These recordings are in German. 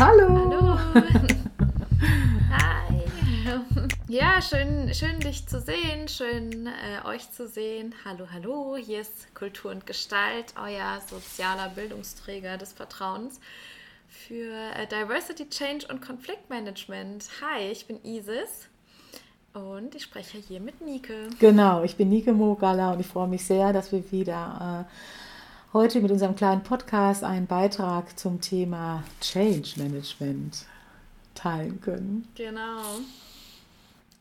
Hallo. Hallo. Hi. Ja, schön, schön dich zu sehen, schön äh, euch zu sehen. Hallo, hallo. Hier ist Kultur und Gestalt, euer sozialer Bildungsträger des Vertrauens für äh, Diversity Change und Konfliktmanagement. Hi, ich bin Isis und ich spreche hier mit Nike. Genau, ich bin Nike Mogala und ich freue mich sehr, dass wir wieder äh, heute mit unserem kleinen Podcast einen Beitrag zum Thema Change Management teilen können. Genau.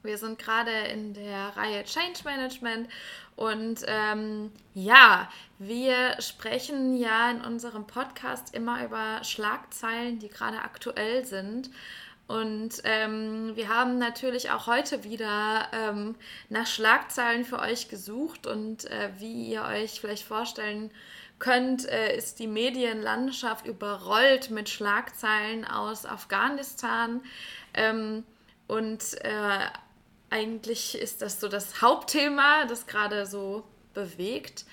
Wir sind gerade in der Reihe Change Management und ähm, ja, wir sprechen ja in unserem Podcast immer über Schlagzeilen, die gerade aktuell sind. Und ähm, wir haben natürlich auch heute wieder ähm, nach Schlagzeilen für euch gesucht und äh, wie ihr euch vielleicht vorstellen könnt, äh, ist die Medienlandschaft überrollt mit Schlagzeilen aus Afghanistan. Ähm, und äh, eigentlich ist das so das Hauptthema, das gerade so bewegt.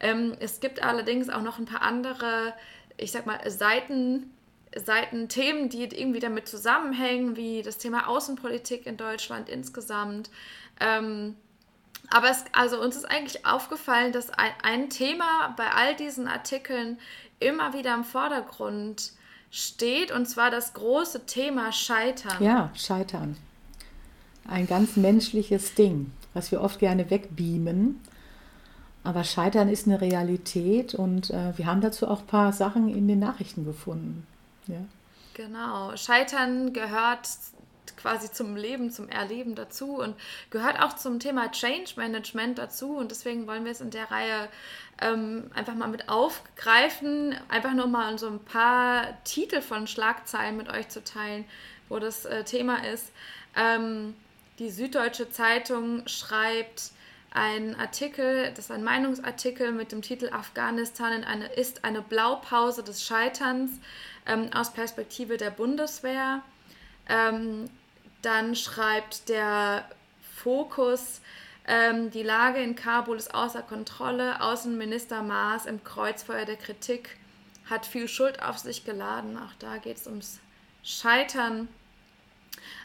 Ähm, es gibt allerdings auch noch ein paar andere, ich sag mal, Seiten, Seitenthemen, die irgendwie damit zusammenhängen, wie das Thema Außenpolitik in Deutschland insgesamt. Ähm, aber es, also uns ist eigentlich aufgefallen, dass ein, ein Thema bei all diesen Artikeln immer wieder im Vordergrund steht, und zwar das große Thema Scheitern. Ja, Scheitern. Ein ganz menschliches Ding, was wir oft gerne wegbeamen. Aber Scheitern ist eine Realität und äh, wir haben dazu auch ein paar Sachen in den Nachrichten gefunden. Ja. Genau. Scheitern gehört quasi zum Leben, zum Erleben dazu und gehört auch zum Thema Change Management dazu. Und deswegen wollen wir es in der Reihe ähm, einfach mal mit aufgreifen, einfach nur mal so ein paar Titel von Schlagzeilen mit euch zu teilen, wo das äh, Thema ist. Ähm, die Süddeutsche Zeitung schreibt, ein Artikel, das ist ein Meinungsartikel mit dem Titel Afghanistan eine, ist eine Blaupause des Scheiterns ähm, aus Perspektive der Bundeswehr. Ähm, dann schreibt der Fokus, ähm, die Lage in Kabul ist außer Kontrolle. Außenminister Maas im Kreuzfeuer der Kritik hat viel Schuld auf sich geladen. Auch da geht es ums Scheitern.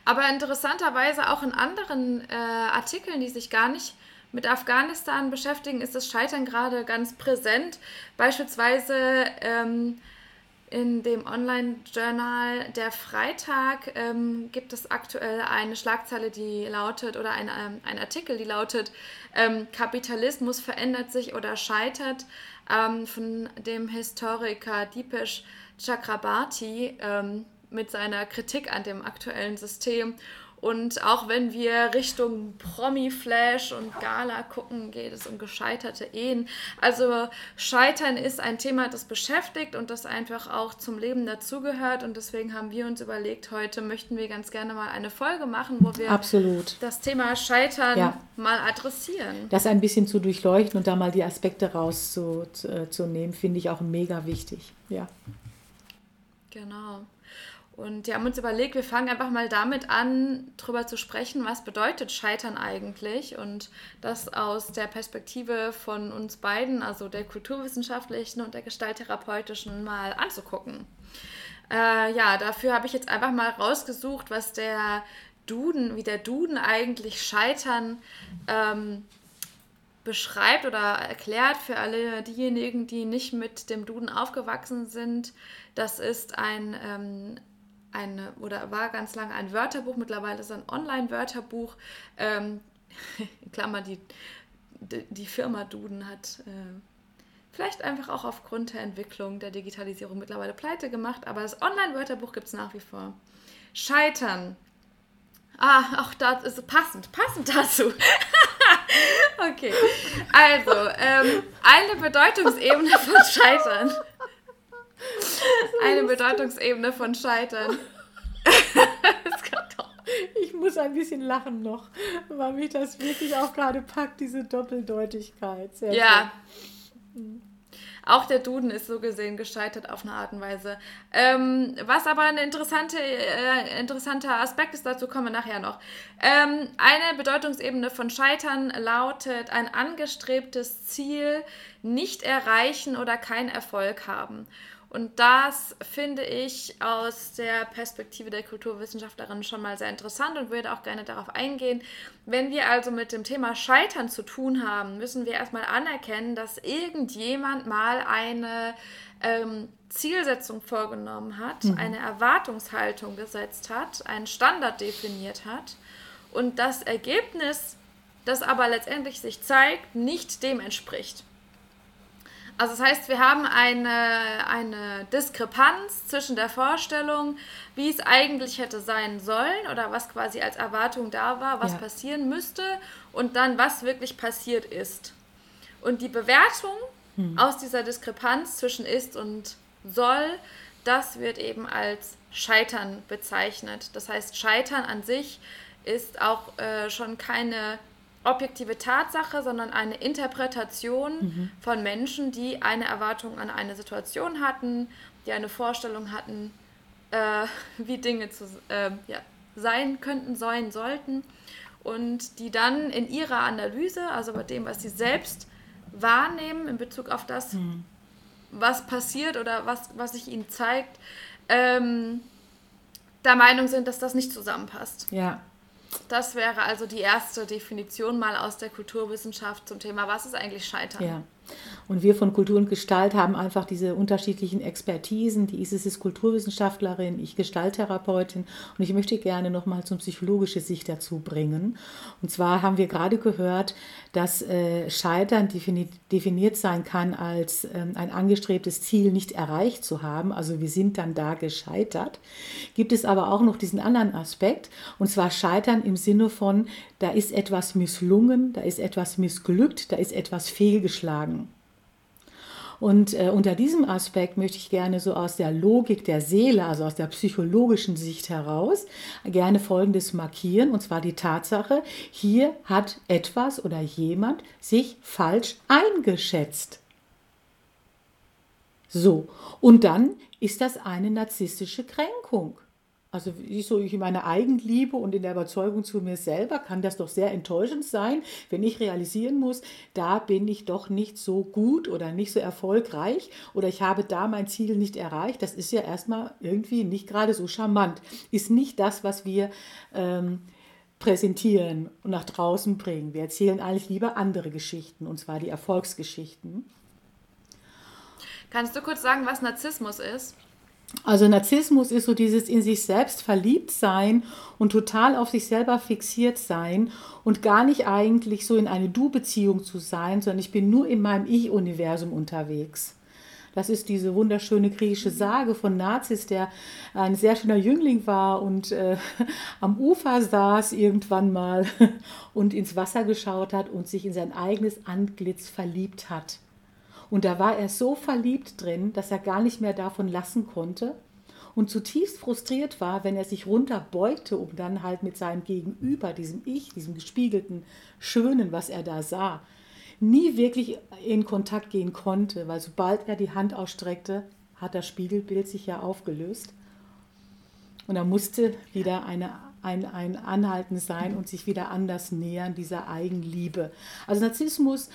Aber interessanterweise auch in anderen äh, Artikeln, die sich gar nicht mit Afghanistan beschäftigen, ist das Scheitern gerade ganz präsent. Beispielsweise ähm, in dem Online-Journal Der Freitag ähm, gibt es aktuell eine Schlagzeile, die lautet, oder ein, ähm, ein Artikel, die lautet, ähm, Kapitalismus verändert sich oder scheitert, ähm, von dem Historiker Deepesh Chakrabarti ähm, mit seiner Kritik an dem aktuellen System. Und auch wenn wir Richtung Promi-Flash und Gala gucken, geht es um gescheiterte Ehen. Also Scheitern ist ein Thema, das beschäftigt und das einfach auch zum Leben dazugehört. Und deswegen haben wir uns überlegt, heute möchten wir ganz gerne mal eine Folge machen, wo wir Absolut. das Thema Scheitern ja. mal adressieren. Das ein bisschen zu durchleuchten und da mal die Aspekte rauszunehmen, finde ich auch mega wichtig. Ja. Genau. Und wir haben uns überlegt, wir fangen einfach mal damit an, darüber zu sprechen, was bedeutet Scheitern eigentlich und das aus der Perspektive von uns beiden, also der kulturwissenschaftlichen und der gestalttherapeutischen, mal anzugucken. Äh, ja, dafür habe ich jetzt einfach mal rausgesucht, was der Duden, wie der Duden eigentlich Scheitern ähm, beschreibt oder erklärt für alle diejenigen, die nicht mit dem Duden aufgewachsen sind. Das ist ein ähm, ein, oder war ganz lange ein Wörterbuch, mittlerweile ist es ein Online-Wörterbuch. Ähm, in Klammer, die, die Firma Duden hat äh, vielleicht einfach auch aufgrund der Entwicklung der Digitalisierung mittlerweile pleite gemacht, aber das Online-Wörterbuch gibt es nach wie vor. Scheitern. Ah, auch das ist passend, passend dazu. okay, also, ähm, eine Bedeutungsebene von Scheitern Eine Bedeutungsebene von Scheitern. ich muss ein bisschen lachen noch, weil mich das wirklich auch gerade packt, diese Doppeldeutigkeit. Sehr ja. Schön. Auch der Duden ist so gesehen gescheitert auf eine Art und Weise. Ähm, was aber ein interessante, äh, interessanter Aspekt ist, dazu kommen wir nachher noch. Ähm, eine Bedeutungsebene von Scheitern lautet ein angestrebtes Ziel nicht erreichen oder keinen Erfolg haben. Und das finde ich aus der Perspektive der Kulturwissenschaftlerin schon mal sehr interessant und würde auch gerne darauf eingehen. Wenn wir also mit dem Thema Scheitern zu tun haben, müssen wir erstmal anerkennen, dass irgendjemand mal eine ähm, Zielsetzung vorgenommen hat, mhm. eine Erwartungshaltung gesetzt hat, einen Standard definiert hat und das Ergebnis, das aber letztendlich sich zeigt, nicht dem entspricht. Also das heißt, wir haben eine, eine Diskrepanz zwischen der Vorstellung, wie es eigentlich hätte sein sollen oder was quasi als Erwartung da war, was ja. passieren müsste und dann, was wirklich passiert ist. Und die Bewertung hm. aus dieser Diskrepanz zwischen ist und soll, das wird eben als Scheitern bezeichnet. Das heißt, Scheitern an sich ist auch äh, schon keine objektive Tatsache, sondern eine Interpretation mhm. von Menschen, die eine Erwartung an eine Situation hatten, die eine Vorstellung hatten, äh, wie Dinge zu, äh, ja, sein könnten, sein sollten und die dann in ihrer Analyse, also bei dem, was sie selbst wahrnehmen in Bezug auf das, mhm. was passiert oder was, was sich ihnen zeigt, ähm, der Meinung sind, dass das nicht zusammenpasst. Ja. Das wäre also die erste Definition mal aus der Kulturwissenschaft zum Thema, was ist eigentlich Scheitern? Ja. Und wir von Kultur und Gestalt haben einfach diese unterschiedlichen Expertisen. Die Isis ist Kulturwissenschaftlerin, ich Gestalttherapeutin und ich möchte gerne nochmal zum psychologische Sicht dazu bringen. Und zwar haben wir gerade gehört, dass äh, Scheitern defini definiert sein kann als äh, ein angestrebtes Ziel nicht erreicht zu haben. Also wir sind dann da gescheitert. Gibt es aber auch noch diesen anderen Aspekt und zwar Scheitern im Sinne von, da ist etwas misslungen, da ist etwas missglückt, da ist etwas fehlgeschlagen. Und äh, unter diesem Aspekt möchte ich gerne so aus der Logik der Seele, also aus der psychologischen Sicht heraus, gerne Folgendes markieren, und zwar die Tatsache, hier hat etwas oder jemand sich falsch eingeschätzt. So, und dann ist das eine narzisstische Kränkung. Also ich so ich in meiner Eigenliebe und in der Überzeugung zu mir selber kann das doch sehr enttäuschend sein, wenn ich realisieren muss, da bin ich doch nicht so gut oder nicht so erfolgreich oder ich habe da mein Ziel nicht erreicht. Das ist ja erstmal irgendwie nicht gerade so charmant. Ist nicht das, was wir ähm, präsentieren und nach draußen bringen. Wir erzählen eigentlich lieber andere Geschichten, und zwar die Erfolgsgeschichten. Kannst du kurz sagen, was Narzissmus ist? Also Narzissmus ist so dieses in sich selbst verliebt sein und total auf sich selber fixiert sein und gar nicht eigentlich so in eine Du-Beziehung zu sein, sondern ich bin nur in meinem Ich-Universum unterwegs. Das ist diese wunderschöne griechische Sage von Nazis, der ein sehr schöner Jüngling war und äh, am Ufer saß irgendwann mal und ins Wasser geschaut hat und sich in sein eigenes Antlitz verliebt hat. Und da war er so verliebt drin, dass er gar nicht mehr davon lassen konnte und zutiefst frustriert war, wenn er sich runterbeugte, um dann halt mit seinem Gegenüber, diesem Ich, diesem gespiegelten Schönen, was er da sah, nie wirklich in Kontakt gehen konnte, weil sobald er die Hand ausstreckte, hat das Spiegelbild sich ja aufgelöst. Und er musste wieder eine, ein, ein Anhalten sein und sich wieder anders nähern, dieser Eigenliebe. Also Narzissmus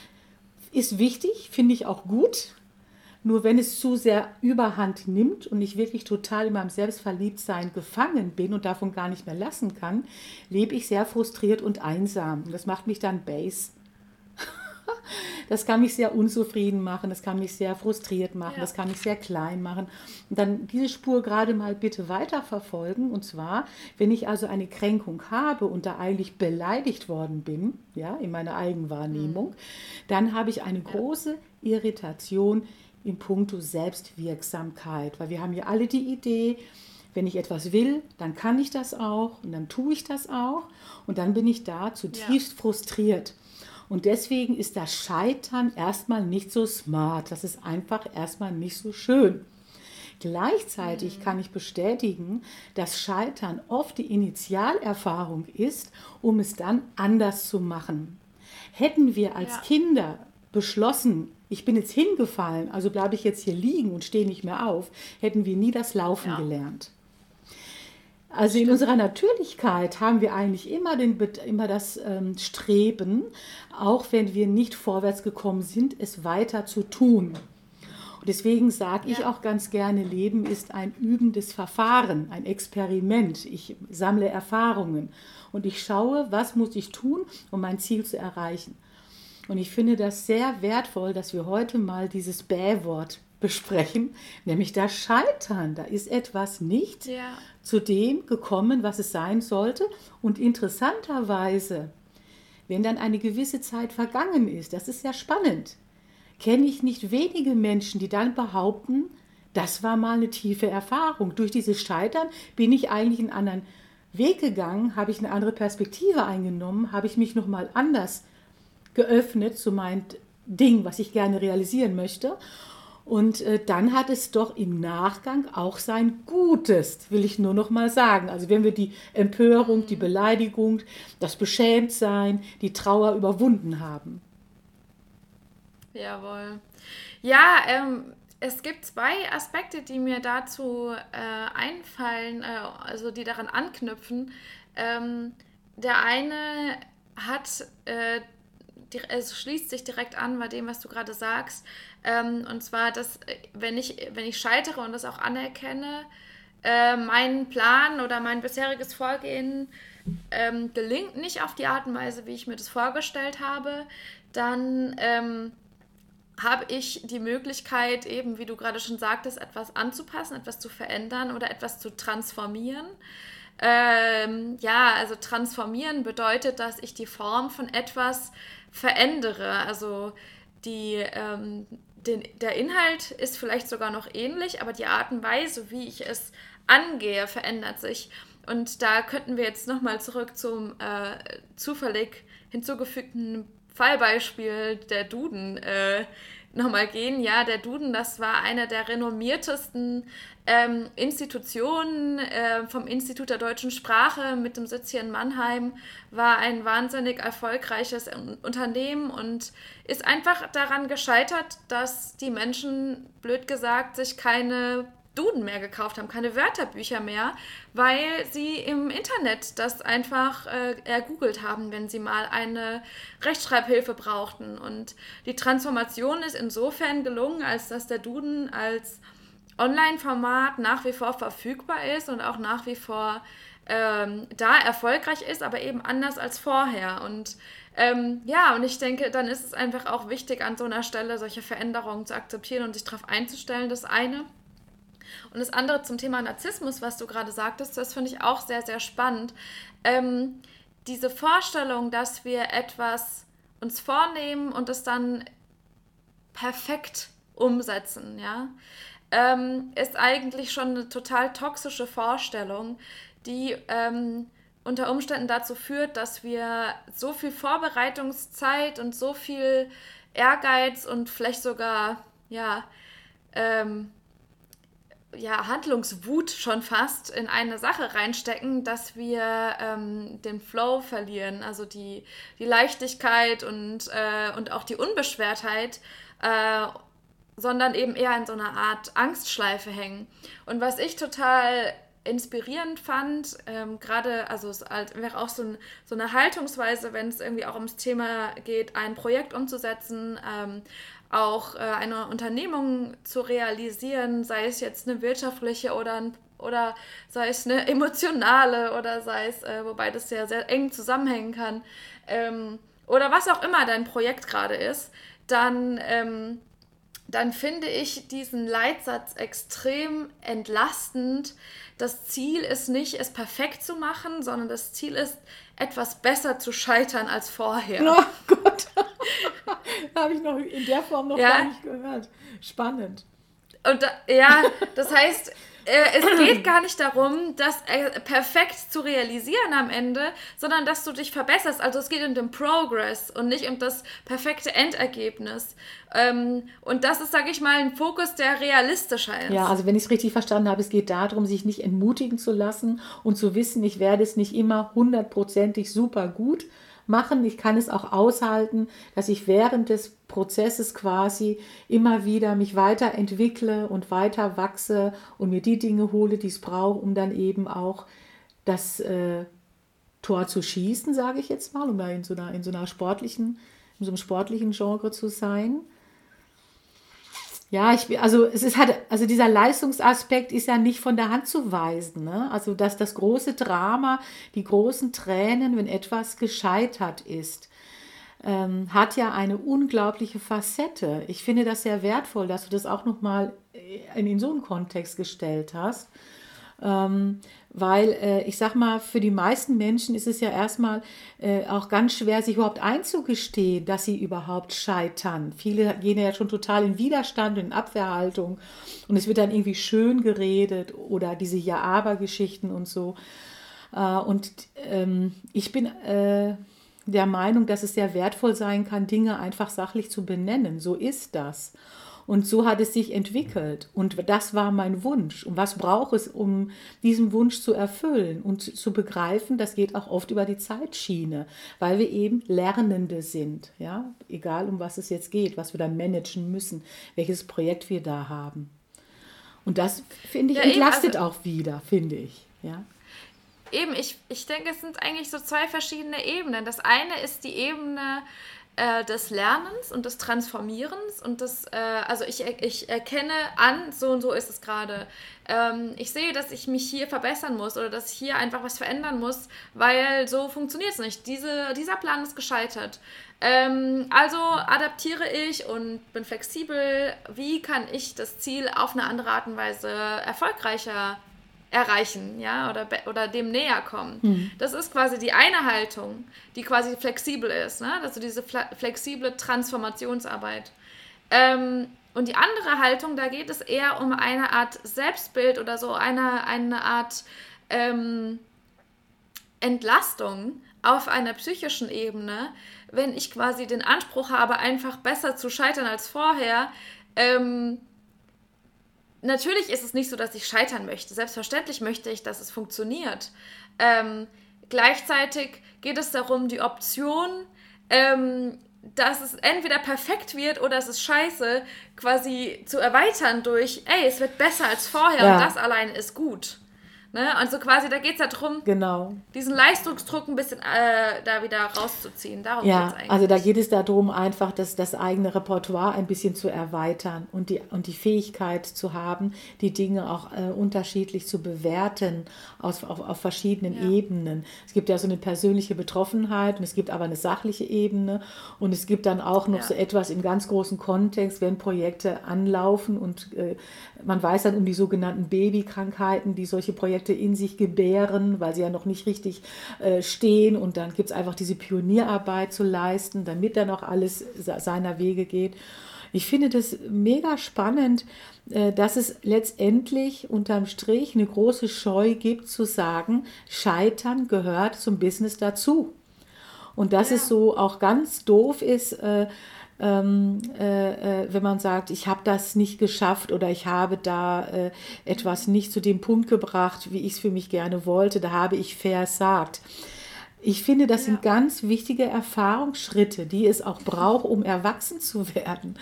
ist wichtig, finde ich auch gut. Nur wenn es zu sehr überhand nimmt und ich wirklich total in meinem Selbstverliebtsein gefangen bin und davon gar nicht mehr lassen kann, lebe ich sehr frustriert und einsam. Und das macht mich dann base. Das kann mich sehr unzufrieden machen, das kann mich sehr frustriert machen, ja. das kann mich sehr klein machen. Und dann diese Spur gerade mal bitte weiterverfolgen. Und zwar, wenn ich also eine Kränkung habe und da eigentlich beleidigt worden bin, ja, in meiner Eigenwahrnehmung, mhm. dann habe ich eine große Irritation in puncto Selbstwirksamkeit, weil wir haben ja alle die Idee, wenn ich etwas will, dann kann ich das auch und dann tue ich das auch und dann bin ich da zutiefst ja. frustriert. Und deswegen ist das Scheitern erstmal nicht so smart. Das ist einfach erstmal nicht so schön. Gleichzeitig kann ich bestätigen, dass Scheitern oft die Initialerfahrung ist, um es dann anders zu machen. Hätten wir als ja. Kinder beschlossen, ich bin jetzt hingefallen, also bleibe ich jetzt hier liegen und stehe nicht mehr auf, hätten wir nie das Laufen ja. gelernt. Also in unserer Natürlichkeit haben wir eigentlich immer, den, immer das ähm, Streben, auch wenn wir nicht vorwärts gekommen sind, es weiter zu tun. Und deswegen sage ich auch ganz gerne, Leben ist ein übendes Verfahren, ein Experiment. Ich sammle Erfahrungen und ich schaue, was muss ich tun, um mein Ziel zu erreichen. Und ich finde das sehr wertvoll, dass wir heute mal dieses Bäh-Wort besprechen, nämlich das Scheitern. Da ist etwas nicht ja. zu dem gekommen, was es sein sollte. Und interessanterweise, wenn dann eine gewisse Zeit vergangen ist, das ist ja spannend, kenne ich nicht wenige Menschen, die dann behaupten, das war mal eine tiefe Erfahrung. Durch dieses Scheitern bin ich eigentlich einen anderen Weg gegangen, habe ich eine andere Perspektive eingenommen, habe ich mich nochmal anders geöffnet zu meinem Ding, was ich gerne realisieren möchte. Und äh, dann hat es doch im Nachgang auch sein Gutes, will ich nur noch mal sagen. Also wenn wir die Empörung, die Beleidigung, das Beschämtsein, die Trauer überwunden haben. Jawohl. Ja, ähm, es gibt zwei Aspekte, die mir dazu äh, einfallen, äh, also die daran anknüpfen. Ähm, der eine hat äh, es schließt sich direkt an bei dem, was du gerade sagst. Ähm, und zwar, dass äh, wenn ich, wenn ich scheitere und das auch anerkenne, äh, mein Plan oder mein bisheriges Vorgehen ähm, gelingt nicht auf die Art und Weise, wie ich mir das vorgestellt habe, dann ähm, habe ich die Möglichkeit, eben, wie du gerade schon sagtest, etwas anzupassen, etwas zu verändern oder etwas zu transformieren. Ähm, ja, also transformieren bedeutet, dass ich die Form von etwas verändere. Also die, ähm, den, der Inhalt ist vielleicht sogar noch ähnlich, aber die Art und Weise, wie ich es angehe, verändert sich. Und da könnten wir jetzt nochmal zurück zum äh, zufällig hinzugefügten Fallbeispiel der Duden äh, nochmal gehen. Ja, der Duden, das war einer der renommiertesten ähm, Institutionen äh, vom Institut der deutschen Sprache mit dem Sitz hier in Mannheim, war ein wahnsinnig erfolgreiches Unternehmen und ist einfach daran gescheitert, dass die Menschen, blöd gesagt, sich keine Duden mehr gekauft haben, keine Wörterbücher mehr, weil sie im Internet das einfach äh, ergoogelt haben, wenn sie mal eine Rechtschreibhilfe brauchten. Und die Transformation ist insofern gelungen, als dass der Duden als Online-Format nach wie vor verfügbar ist und auch nach wie vor ähm, da erfolgreich ist, aber eben anders als vorher. Und ähm, ja, und ich denke, dann ist es einfach auch wichtig, an so einer Stelle solche Veränderungen zu akzeptieren und sich darauf einzustellen, das eine. Und das andere zum Thema Narzissmus, was du gerade sagtest, das finde ich auch sehr, sehr spannend. Ähm, diese Vorstellung, dass wir etwas uns vornehmen und es dann perfekt umsetzen, ja, ähm, ist eigentlich schon eine total toxische Vorstellung, die ähm, unter Umständen dazu führt, dass wir so viel Vorbereitungszeit und so viel Ehrgeiz und vielleicht sogar, ja, ähm, ja, Handlungswut schon fast in eine Sache reinstecken, dass wir ähm, den Flow verlieren, also die, die Leichtigkeit und, äh, und auch die Unbeschwertheit, äh, sondern eben eher in so einer Art Angstschleife hängen. Und was ich total inspirierend fand, ähm, gerade, also es halt, wäre auch so, ein, so, eine Haltungsweise, wenn es irgendwie auch ums Thema geht, ein Projekt umzusetzen, ähm, auch äh, eine Unternehmung zu realisieren, sei es jetzt eine wirtschaftliche oder, ein, oder sei es eine emotionale oder sei es, äh, wobei das ja sehr eng zusammenhängen kann, ähm, oder was auch immer dein Projekt gerade ist, dann, ähm, dann finde ich diesen Leitsatz extrem entlastend. Das Ziel ist nicht, es perfekt zu machen, sondern das Ziel ist, etwas besser zu scheitern als vorher. Oh Gott, habe ich noch in der Form noch ja. gar nicht gehört. Spannend. Und da, ja, das heißt, äh, es geht gar nicht darum, das äh, perfekt zu realisieren am Ende, sondern dass du dich verbesserst. Also es geht um den Progress und nicht um das perfekte Endergebnis. Ähm, und das ist, sage ich mal, ein Fokus, der realistischer ist. Ja, also wenn ich es richtig verstanden habe, es geht darum, sich nicht entmutigen zu lassen und zu wissen, ich werde es nicht immer hundertprozentig super gut machen. Ich kann es auch aushalten, dass ich während des Prozesses quasi immer wieder mich weiterentwickle und weiter wachse und mir die Dinge hole, die es braucht, um dann eben auch das äh, Tor zu schießen, sage ich jetzt mal, um da in so einer, in so einer sportlichen, in so einem sportlichen Genre zu sein. Ja, ich, also es ist halt, also dieser Leistungsaspekt ist ja nicht von der Hand zu weisen. Ne? Also dass das große Drama, die großen Tränen, wenn etwas gescheitert ist, ähm, hat ja eine unglaubliche Facette. Ich finde das sehr wertvoll, dass du das auch nochmal in, in so einen Kontext gestellt hast. Ähm, weil äh, ich sag mal, für die meisten Menschen ist es ja erstmal äh, auch ganz schwer, sich überhaupt einzugestehen, dass sie überhaupt scheitern. Viele gehen ja schon total in Widerstand, in Abwehrhaltung und es wird dann irgendwie schön geredet oder diese Ja-Aber-Geschichten und so. Äh, und ähm, ich bin äh, der Meinung, dass es sehr wertvoll sein kann, Dinge einfach sachlich zu benennen. So ist das. Und so hat es sich entwickelt. Und das war mein Wunsch. Und was braucht es, um diesen Wunsch zu erfüllen und zu begreifen, das geht auch oft über die Zeitschiene, weil wir eben Lernende sind. Ja? Egal, um was es jetzt geht, was wir dann managen müssen, welches Projekt wir da haben. Und das, finde ich, ja, entlastet also, auch wieder, finde ich. Ja? Eben, ich, ich denke, es sind eigentlich so zwei verschiedene Ebenen. Das eine ist die Ebene, äh, des Lernens und des Transformierens und das, äh, also ich, ich erkenne an, so und so ist es gerade. Ähm, ich sehe, dass ich mich hier verbessern muss oder dass ich hier einfach was verändern muss, weil so funktioniert es nicht. Diese, dieser Plan ist gescheitert. Ähm, also adaptiere ich und bin flexibel. Wie kann ich das Ziel auf eine andere Art und Weise erfolgreicher erreichen, ja, oder, oder dem näher kommen. Mhm. Das ist quasi die eine Haltung, die quasi flexibel ist, ne? also diese flexible Transformationsarbeit. Ähm, und die andere Haltung, da geht es eher um eine Art Selbstbild oder so eine, eine Art ähm, Entlastung auf einer psychischen Ebene, wenn ich quasi den Anspruch habe, einfach besser zu scheitern als vorher. Ähm, natürlich ist es nicht so, dass ich scheitern möchte. Selbstverständlich möchte ich, dass es funktioniert. Ähm, gleichzeitig geht es darum, die Option, ähm, dass es entweder perfekt wird oder es ist scheiße, quasi zu erweitern durch, ey, es wird besser als vorher ja. und das allein ist gut. Ne? Und so quasi, da geht es ja darum, genau. diesen Leistungsdruck ein bisschen äh, da wieder rauszuziehen. Darum ja, geht's eigentlich. Also da geht es darum, einfach das, das eigene Repertoire ein bisschen zu erweitern und die, und die Fähigkeit zu haben, die Dinge auch äh, unterschiedlich zu bewerten aus, auf, auf verschiedenen ja. Ebenen. Es gibt ja so eine persönliche Betroffenheit und es gibt aber eine sachliche Ebene und es gibt dann auch noch ja. so etwas im ganz großen Kontext, wenn Projekte anlaufen und äh, man weiß dann um die sogenannten Babykrankheiten, die solche Projekte in sich gebären, weil sie ja noch nicht richtig äh, stehen. Und dann gibt es einfach diese Pionierarbeit zu leisten, damit dann auch alles seiner Wege geht. Ich finde das mega spannend, äh, dass es letztendlich unterm Strich eine große Scheu gibt zu sagen, Scheitern gehört zum Business dazu. Und dass ja. es so auch ganz doof ist, äh, ähm, äh, äh, wenn man sagt, ich habe das nicht geschafft oder ich habe da äh, etwas nicht zu dem Punkt gebracht, wie ich es für mich gerne wollte, da habe ich versagt. Ich finde, das ja. sind ganz wichtige Erfahrungsschritte, die es auch braucht, um erwachsen zu werden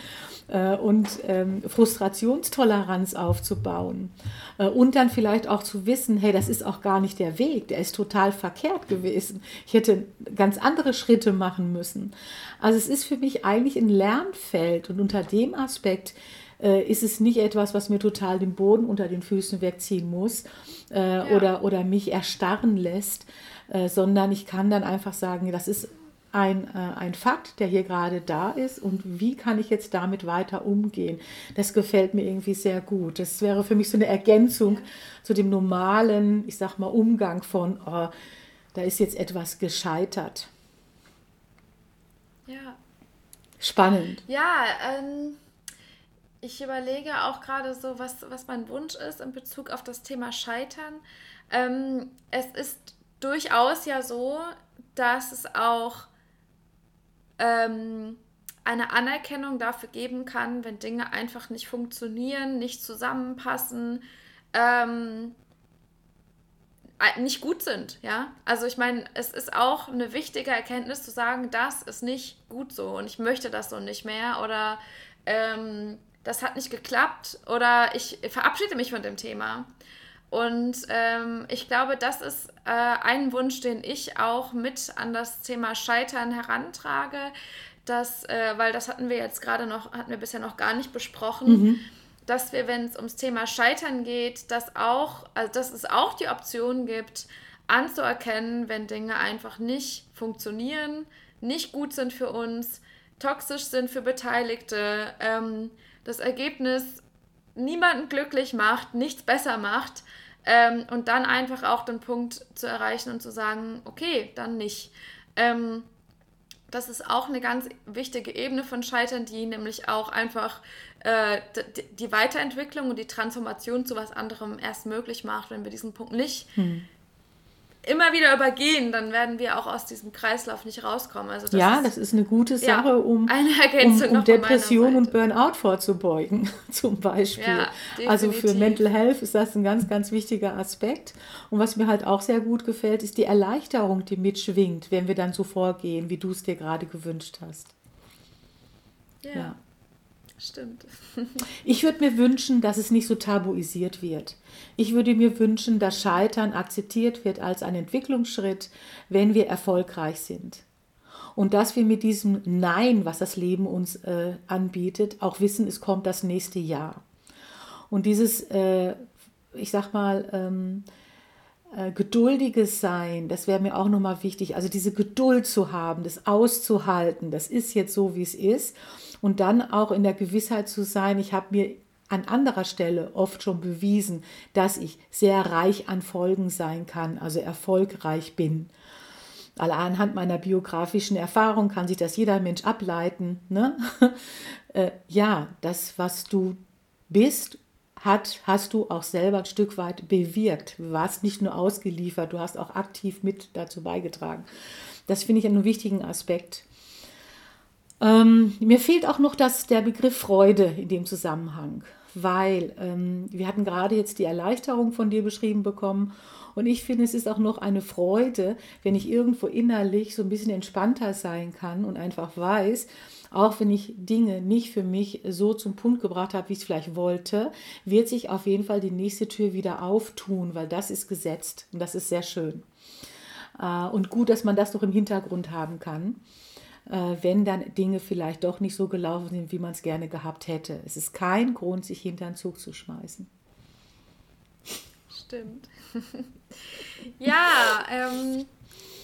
äh, und ähm, Frustrationstoleranz aufzubauen äh, und dann vielleicht auch zu wissen, hey, das ist auch gar nicht der Weg, der ist total verkehrt gewesen. Ich hätte ganz andere Schritte machen müssen. Also es ist für mich eigentlich ein Lernfeld und unter dem Aspekt äh, ist es nicht etwas, was mir total den Boden unter den Füßen wegziehen muss äh, ja. oder, oder mich erstarren lässt, äh, sondern ich kann dann einfach sagen, das ist ein, äh, ein Fakt, der hier gerade da ist und wie kann ich jetzt damit weiter umgehen. Das gefällt mir irgendwie sehr gut. Das wäre für mich so eine Ergänzung zu dem normalen, ich sag mal, Umgang von, oh, da ist jetzt etwas gescheitert. Ja. Spannend. Ja, ähm, ich überlege auch gerade so, was, was mein Wunsch ist in Bezug auf das Thema Scheitern. Ähm, es ist durchaus ja so, dass es auch ähm, eine Anerkennung dafür geben kann, wenn Dinge einfach nicht funktionieren, nicht zusammenpassen, ähm, nicht gut sind, ja. Also ich meine, es ist auch eine wichtige Erkenntnis zu sagen, das ist nicht gut so und ich möchte das so nicht mehr oder ähm, das hat nicht geklappt oder ich verabschiede mich von dem Thema. Und ähm, ich glaube, das ist äh, ein Wunsch, den ich auch mit an das Thema Scheitern herantrage, dass, äh, weil das hatten wir jetzt gerade noch, hatten wir bisher noch gar nicht besprochen, mhm. dass wir, wenn es ums Thema Scheitern geht, dass auch, also dass es auch die Option gibt, anzuerkennen, wenn Dinge einfach nicht funktionieren, nicht gut sind für uns, toxisch sind für Beteiligte, ähm, das Ergebnis niemanden glücklich macht, nichts besser macht ähm, und dann einfach auch den Punkt zu erreichen und zu sagen, okay, dann nicht. Ähm, das ist auch eine ganz wichtige Ebene von Scheitern, die nämlich auch einfach äh, die Weiterentwicklung und die Transformation zu was anderem erst möglich macht, wenn wir diesen Punkt nicht hm immer wieder übergehen, dann werden wir auch aus diesem Kreislauf nicht rauskommen. Also das ja, ist, das ist eine gute Sache, ja, um, um, um Depression und Burnout vorzubeugen, zum Beispiel. Ja, also für Mental Health ist das ein ganz, ganz wichtiger Aspekt. Und was mir halt auch sehr gut gefällt, ist die Erleichterung, die mitschwingt, wenn wir dann so vorgehen, wie du es dir gerade gewünscht hast. ja. ja. Stimmt. ich würde mir wünschen, dass es nicht so tabuisiert wird. Ich würde mir wünschen, dass Scheitern akzeptiert wird als ein Entwicklungsschritt, wenn wir erfolgreich sind. Und dass wir mit diesem Nein, was das Leben uns äh, anbietet, auch wissen, es kommt das nächste Jahr. Und dieses, äh, ich sag mal, ähm, äh, geduldiges Sein, das wäre mir auch nochmal wichtig. Also diese Geduld zu haben, das auszuhalten, das ist jetzt so, wie es ist und dann auch in der Gewissheit zu sein, ich habe mir an anderer Stelle oft schon bewiesen, dass ich sehr reich an Folgen sein kann, also erfolgreich bin. Alle anhand meiner biografischen Erfahrung kann sich das jeder Mensch ableiten. Ne? äh, ja, das, was du bist, hat, hast du auch selber ein Stück weit bewirkt. Du warst nicht nur ausgeliefert, du hast auch aktiv mit dazu beigetragen. Das finde ich einen wichtigen Aspekt. Ähm, mir fehlt auch noch das, der Begriff Freude in dem Zusammenhang, weil ähm, wir hatten gerade jetzt die Erleichterung von dir beschrieben bekommen und ich finde, es ist auch noch eine Freude, wenn ich irgendwo innerlich so ein bisschen entspannter sein kann und einfach weiß, auch wenn ich Dinge nicht für mich so zum Punkt gebracht habe, wie ich es vielleicht wollte, wird sich auf jeden Fall die nächste Tür wieder auftun, weil das ist gesetzt und das ist sehr schön. Äh, und gut, dass man das noch im Hintergrund haben kann äh, wenn dann Dinge vielleicht doch nicht so gelaufen sind, wie man es gerne gehabt hätte. Es ist kein Grund, sich hinter den Zug zu schmeißen. Stimmt. ja, ähm,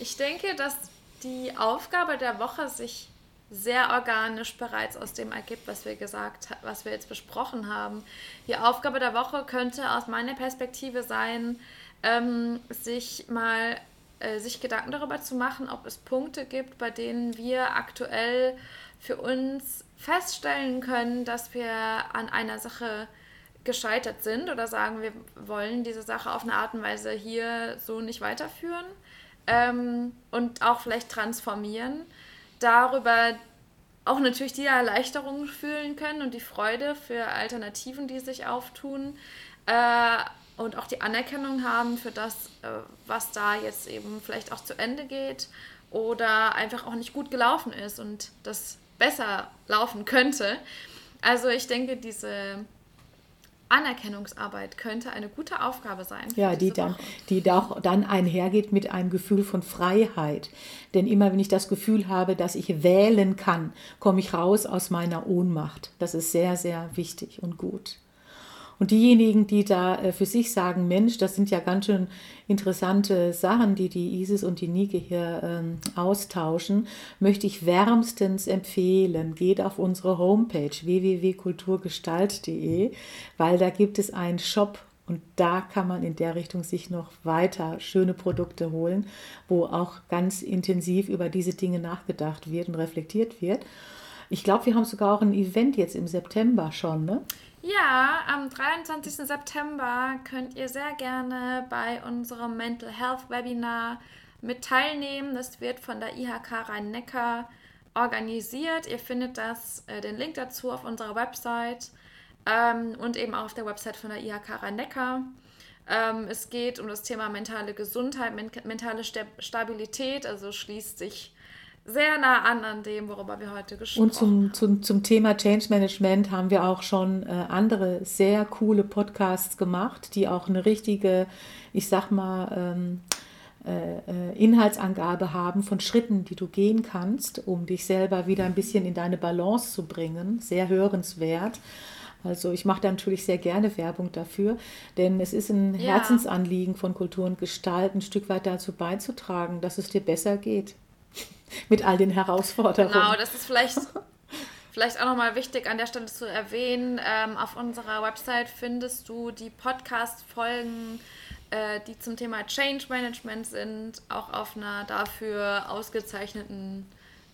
ich denke, dass die Aufgabe der Woche sich sehr organisch bereits aus dem ergibt, was wir gesagt, was wir jetzt besprochen haben. Die Aufgabe der Woche könnte aus meiner Perspektive sein, ähm, sich mal äh, sich Gedanken darüber zu machen, ob es Punkte gibt, bei denen wir aktuell für uns feststellen können, dass wir an einer Sache gescheitert sind oder sagen, wir wollen diese Sache auf eine Art und Weise hier so nicht weiterführen ähm, und auch vielleicht transformieren. Darüber auch natürlich die Erleichterung fühlen können und die Freude für Alternativen, die sich auftun. Äh, und auch die Anerkennung haben für das, äh, was da jetzt eben vielleicht auch zu Ende geht oder einfach auch nicht gut gelaufen ist und das besser laufen könnte. Also ich denke, diese Anerkennungsarbeit könnte eine gute Aufgabe sein. Ja, die dann, die auch dann einhergeht mit einem Gefühl von Freiheit. Denn immer wenn ich das Gefühl habe, dass ich wählen kann, komme ich raus aus meiner Ohnmacht. Das ist sehr, sehr wichtig und gut. Und diejenigen, die da äh, für sich sagen, Mensch, das sind ja ganz schön interessante Sachen, die die Isis und die Nike hier ähm, austauschen, möchte ich wärmstens empfehlen. Geht auf unsere Homepage www.kulturgestalt.de, weil da gibt es einen Shop und da kann man in der Richtung sich noch weiter schöne Produkte holen, wo auch ganz intensiv über diese Dinge nachgedacht wird und reflektiert wird. Ich glaube, wir haben sogar auch ein Event jetzt im September schon, ne? Ja, am 23. September könnt ihr sehr gerne bei unserem Mental Health Webinar mit teilnehmen. Das wird von der IHK Rhein-Neckar organisiert. Ihr findet das, äh, den Link dazu auf unserer Website ähm, und eben auch auf der Website von der IHK Rhein-Neckar. Ähm, es geht um das Thema mentale Gesundheit, men mentale Stabilität, also schließt sich sehr nah an an dem, worüber wir heute gesprochen haben. Und zum, zum, zum Thema Change Management haben wir auch schon äh, andere sehr coole Podcasts gemacht, die auch eine richtige, ich sag mal, ähm, äh, äh, Inhaltsangabe haben von Schritten, die du gehen kannst, um dich selber wieder ein bisschen in deine Balance zu bringen. Sehr hörenswert. Also ich mache da natürlich sehr gerne Werbung dafür, denn es ist ein. Herzensanliegen von Kultur und Gestalt, ein Stück weit dazu beizutragen, dass es dir besser geht. Mit all den Herausforderungen. Genau, das ist vielleicht, vielleicht auch nochmal wichtig an der Stelle zu erwähnen. Ähm, auf unserer Website findest du die Podcast-Folgen, äh, die zum Thema Change Management sind, auch auf einer dafür ausgezeichneten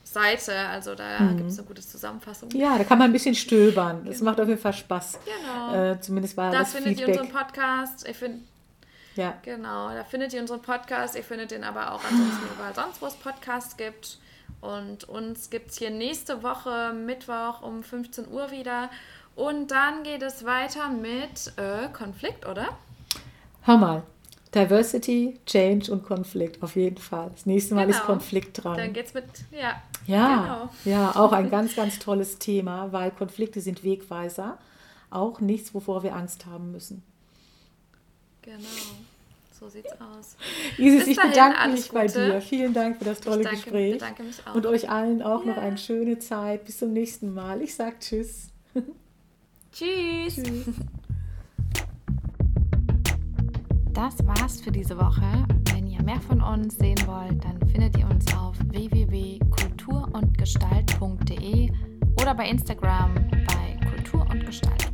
Seite. Also da mhm. gibt es eine gute Zusammenfassung. Ja, da kann man ein bisschen stöbern. Das genau. macht auf jeden Fall Spaß. Genau. Äh, zumindest war da das findet Feedback. ihr unseren Podcast. Ich finde ja. Genau, da findet ihr unseren Podcast. Ihr findet den aber auch ansonsten überall sonst, wo es Podcasts gibt. Und uns gibt es hier nächste Woche, Mittwoch um 15 Uhr wieder. Und dann geht es weiter mit äh, Konflikt, oder? Hör mal. Diversity, Change und Konflikt, auf jeden Fall. Das nächste Mal genau. ist Konflikt dran. Dann geht's mit, ja. Ja, genau. ja, auch ein ganz, ganz tolles Thema, weil Konflikte sind Wegweiser. Auch nichts, wovor wir Angst haben müssen. Genau. So sieht's aus. Isis, ich bedanke mich bei dir. Vielen Dank für das tolle ich danke, Gespräch. Bedanke mich auch. Und euch allen auch yeah. noch eine schöne Zeit. Bis zum nächsten Mal. Ich sage Tschüss. Tschüss. tschüss. Das war's für diese Woche. Wenn ihr mehr von uns sehen wollt, dann findet ihr uns auf www.kulturundgestalt.de oder bei Instagram bei Kultur und Gestalt.